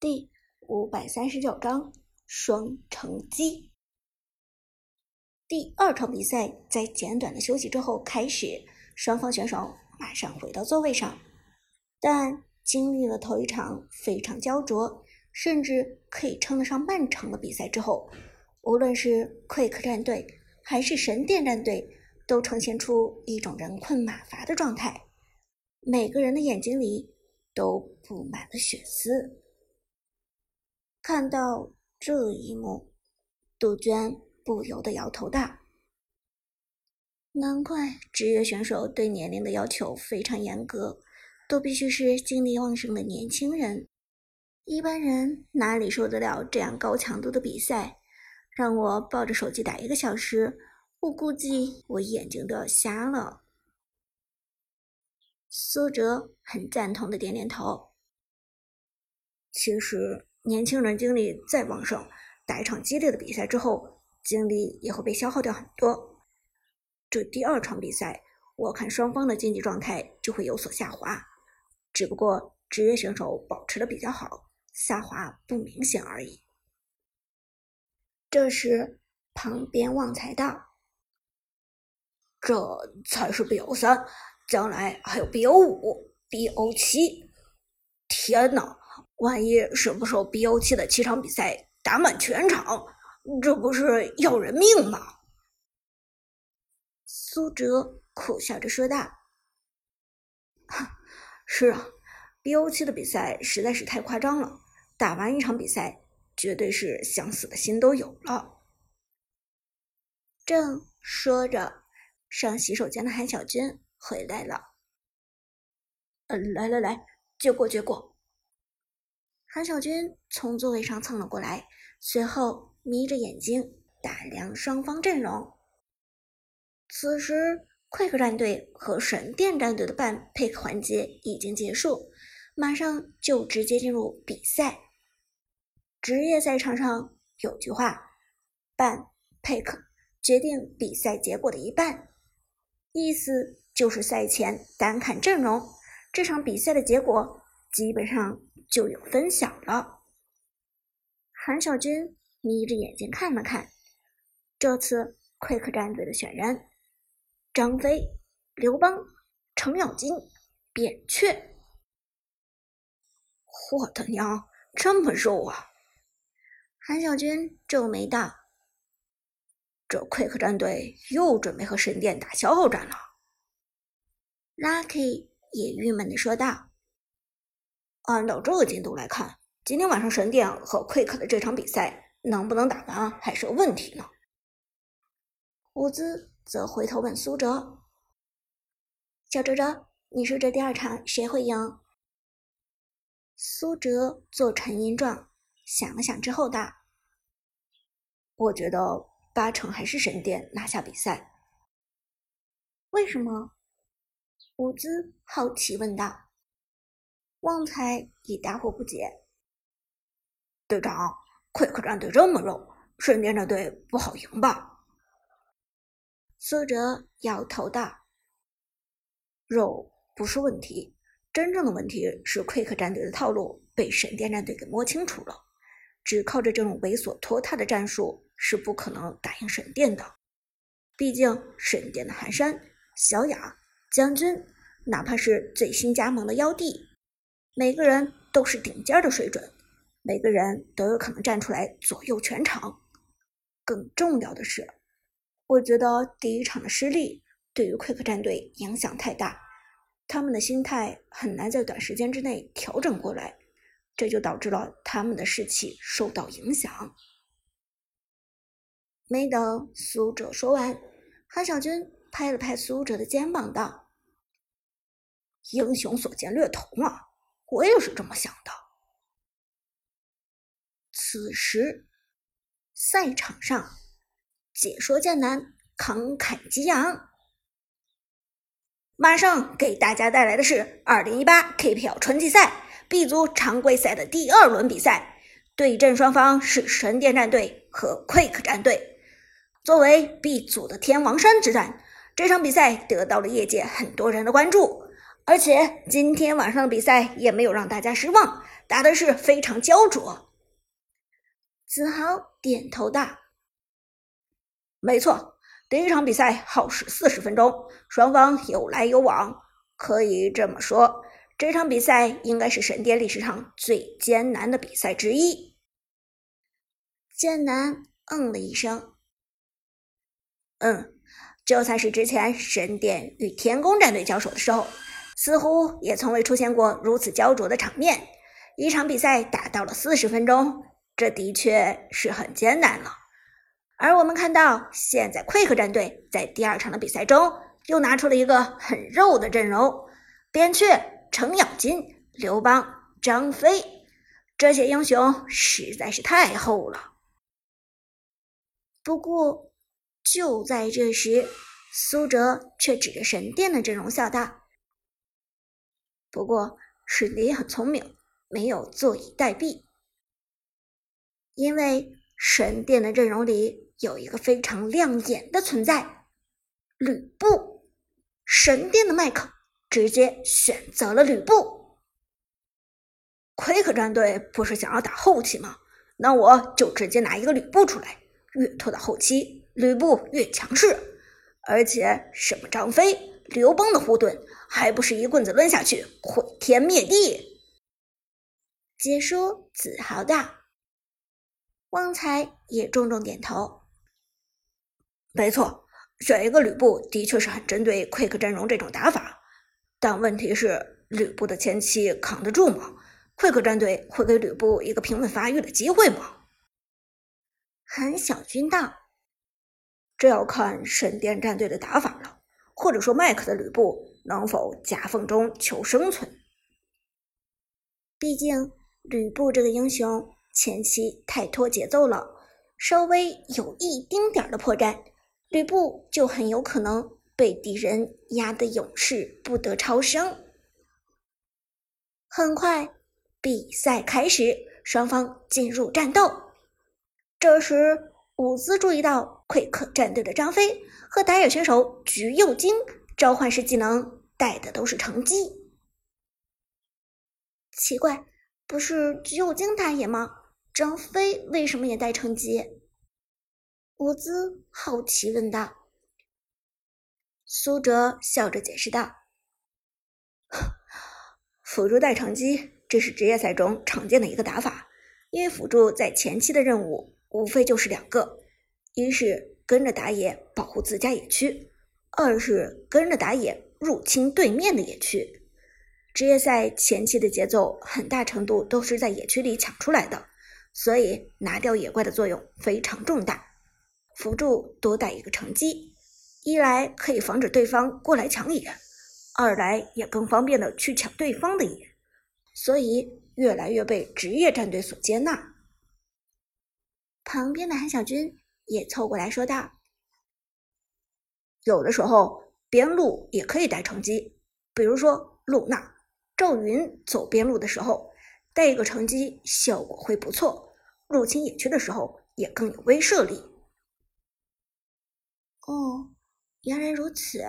第五百三十九章双城机。第二场比赛在简短的休息之后开始，双方选手马上回到座位上。但经历了头一场非常焦灼，甚至可以称得上漫长的比赛之后，无论是 Quick 战队还是神殿战队，都呈现出一种人困马乏的状态，每个人的眼睛里都布满了血丝。看到这一幕，杜鹃不由得摇头道：“难怪职业选手对年龄的要求非常严格，都必须是精力旺盛的年轻人。一般人哪里受得了这样高强度的比赛？让我抱着手机打一个小时，我估计我眼睛都要瞎了。”苏哲很赞同的点点头。其实。年轻人精力再旺盛，打一场激烈的比赛之后，精力也会被消耗掉很多。这第二场比赛，我看双方的竞技状态就会有所下滑，只不过职业选手保持的比较好，下滑不明显而已。这时，旁边旺财道：“这才是 BO 三，将来还有 BO 五、BO 七。天哪！”万一什么时候 BO7 的七场比赛打满全场，这不是要人命吗？苏哲苦笑着说道：“是啊，BO7 的比赛实在是太夸张了，打完一场比赛，绝对是想死的心都有了。”正说着，上洗手间的韩小军回来了。呃，来来来，接过接过。韩小军从座位上蹭了过来，随后眯着眼睛打量双方阵容。此时，Quick 战队和神殿战队的半 pick 环节已经结束，马上就直接进入比赛。职业赛场上有句话：“半 pick 决定比赛结果的一半”，意思就是赛前单看阵容，这场比赛的结果基本上。就有分晓了。韩小军眯着眼睛看了看，这次 Quick 战队的选人：张飞、刘邦、程咬金、扁鹊。我的娘，这么肉啊！韩小军皱眉道：“这 Quick 战队又准备和神殿打消耗战了。”Lucky 也郁闷的说道。按照这个进度来看，今天晚上神殿和 Quick 的这场比赛能不能打完还是个问题呢。伍兹则回头问苏哲：“小哲哲，你说这第二场谁会赢？”苏哲做沉吟状，想了想之后道：“我觉得八成还是神殿拿下比赛。”为什么？伍兹好奇问道。旺财也大惑不解。队长，Quick 战队这么肉，神殿战队不好赢吧？苏哲摇头道：“肉不是问题，真正的问题是 Quick 战队的套路被神殿战队给摸清楚了。只靠着这种猥琐拖沓的战术是不可能打赢神殿的。毕竟神殿的寒山、小雅、将军，哪怕是最新加盟的妖帝。”每个人都是顶尖的水准，每个人都有可能站出来左右全场。更重要的是，我觉得第一场的失利对于 Quick 战队影响太大，他们的心态很难在短时间之内调整过来，这就导致了他们的士气受到影响。没等苏哲说完，韩小军拍了拍苏哲的肩膀，道：“英雄所见略同啊。”我也是这么想的。此时，赛场上，解说剑南慷慨激昂，马上给大家带来的是二零一八 KPL 春季赛 B 组常规赛的第二轮比赛，对阵双方是神殿战队和 Quick 战队。作为 B 组的天王山之战，这场比赛得到了业界很多人的关注。而且今天晚上的比赛也没有让大家失望，打的是非常焦灼。子豪点头道：“没错，第一场比赛耗时四十分钟，双方有来有往，可以这么说，这场比赛应该是神殿历史上最艰难的比赛之一。”剑南嗯了一声：“嗯，就算是之前神殿与天宫战队交手的时候。”似乎也从未出现过如此焦灼的场面。一场比赛打到了四十分钟，这的确是很艰难了。而我们看到，现在奎克战队在第二场的比赛中又拿出了一个很肉的阵容：扁鹊、程咬金、刘邦、张飞，这些英雄实在是太厚了。不过，就在这时，苏哲却指着神殿的阵容笑道。不过，史迪很聪明，没有坐以待毙。因为神殿的阵容里有一个非常亮眼的存在——吕布。神殿的麦克直接选择了吕布。奎克战队不是想要打后期吗？那我就直接拿一个吕布出来，越拖到后期，吕布越强势。而且，什么张飞？刘邦的护盾还不是一棍子抡下去，毁天灭地？解说子豪道，旺财也重重点头。没错，选一个吕布的确是很针对 Quick 阵容这种打法，但问题是吕布的前期扛得住吗？Quick 战队会给吕布一个平稳发育的机会吗？韩小军道，这要看神殿战队的打法。或者说，麦克的吕布能否夹缝中求生存？毕竟吕布这个英雄前期太拖节奏了，稍微有一丁点的破绽，吕布就很有可能被敌人压得永世不得超生。很快，比赛开始，双方进入战斗。这时，伍兹注意到奎克战队的张飞。和打野选手橘右京召唤师技能带的都是成机，奇怪，不是橘右京打野吗？张飞为什么也带成机？伍兹好奇问道。苏哲笑着解释道：“ 辅助带成机，这是职业赛中常见的一个打法。因为辅助在前期的任务无非就是两个，一是……”跟着打野保护自家野区，二是跟着打野入侵对面的野区。职业赛前期的节奏很大程度都是在野区里抢出来的，所以拿掉野怪的作用非常重大。辅助多带一个成机，一来可以防止对方过来抢野，二来也更方便的去抢对方的野，所以越来越被职业战队所接纳。旁边的韩小军。也凑过来说道：“有的时候边路也可以带成机，比如说露娜、赵云走边路的时候带一个成机，效果会不错。入侵野区的时候也更有威慑力。”哦，原来如此。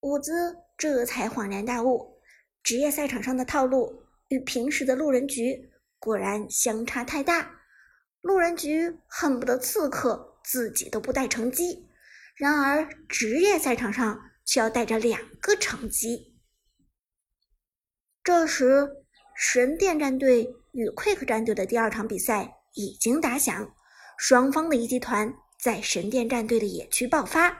伍兹这才恍然大悟，职业赛场上的套路与平时的路人局果然相差太大。路人局恨不得刺客自己都不带成机，然而职业赛场上却要带着两个成机。这时，神殿战队与 Quick 战队的第二场比赛已经打响，双方的一级团在神殿战队的野区爆发。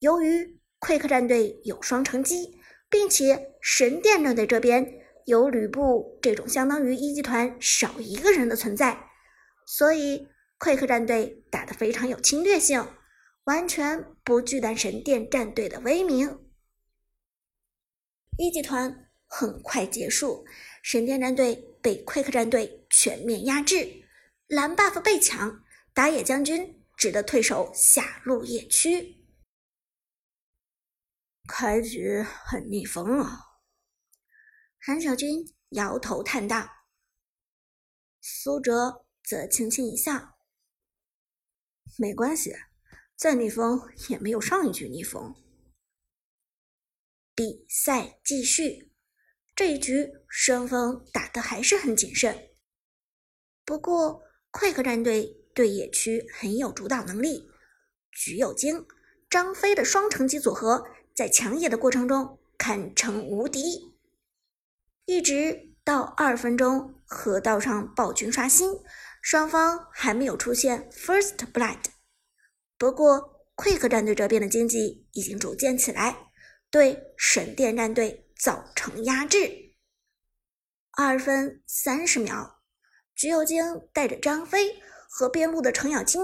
由于 Quick 战队有双成机，并且神殿战队这边有吕布这种相当于一级团少一个人的存在。所以，奎克战队打得非常有侵略性，完全不惧惮神殿战队的威名。一级团很快结束，神殿战队被奎克战队全面压制，蓝 buff 被抢，打野将军只得退守下路野区。开局很逆风啊！韩小军摇头叹道：“苏哲。”则轻轻一笑，没关系，再逆风也没有上一局逆风。比赛继续。这一局双方打得还是很谨慎。不过，快克战队对野区很有主导能力，橘右京、张飞的双城机组合在抢野的过程中堪称无敌，一直到二分钟河道上暴君刷新，双方还没有出现 first blood。不过，，Quick 战队这边的经济已经逐渐起来，对神殿战队造成压制。二分三十秒。橘右京带着张飞和边路的程咬金、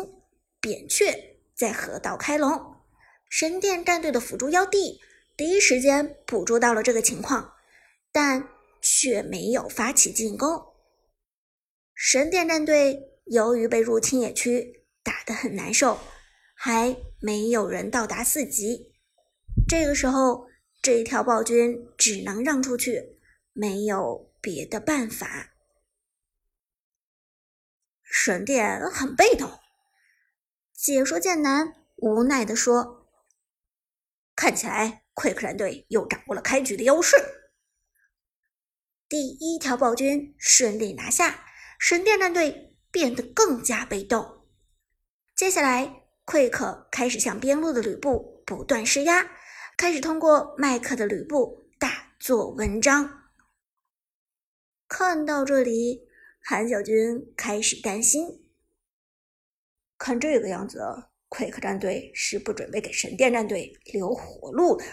扁鹊在河道开龙，神殿战队的辅助妖帝第一时间捕捉到了这个情况，但却没有发起进攻。神殿战队由于被入侵野区打得很难受，还没有人到达四级。这个时候，这一条暴君只能让出去，没有别的办法。神殿很被动，解说剑南无奈地说：“看起来奎克战队又掌握了开局的优势。”第一条暴君顺利拿下，神殿战队变得更加被动。接下来，奎克开始向边路的吕布不断施压，开始通过麦克的吕布大做文章。看到这里。韩小军开始担心，看这个样子，快克战队是不准备给神殿战队留活路的。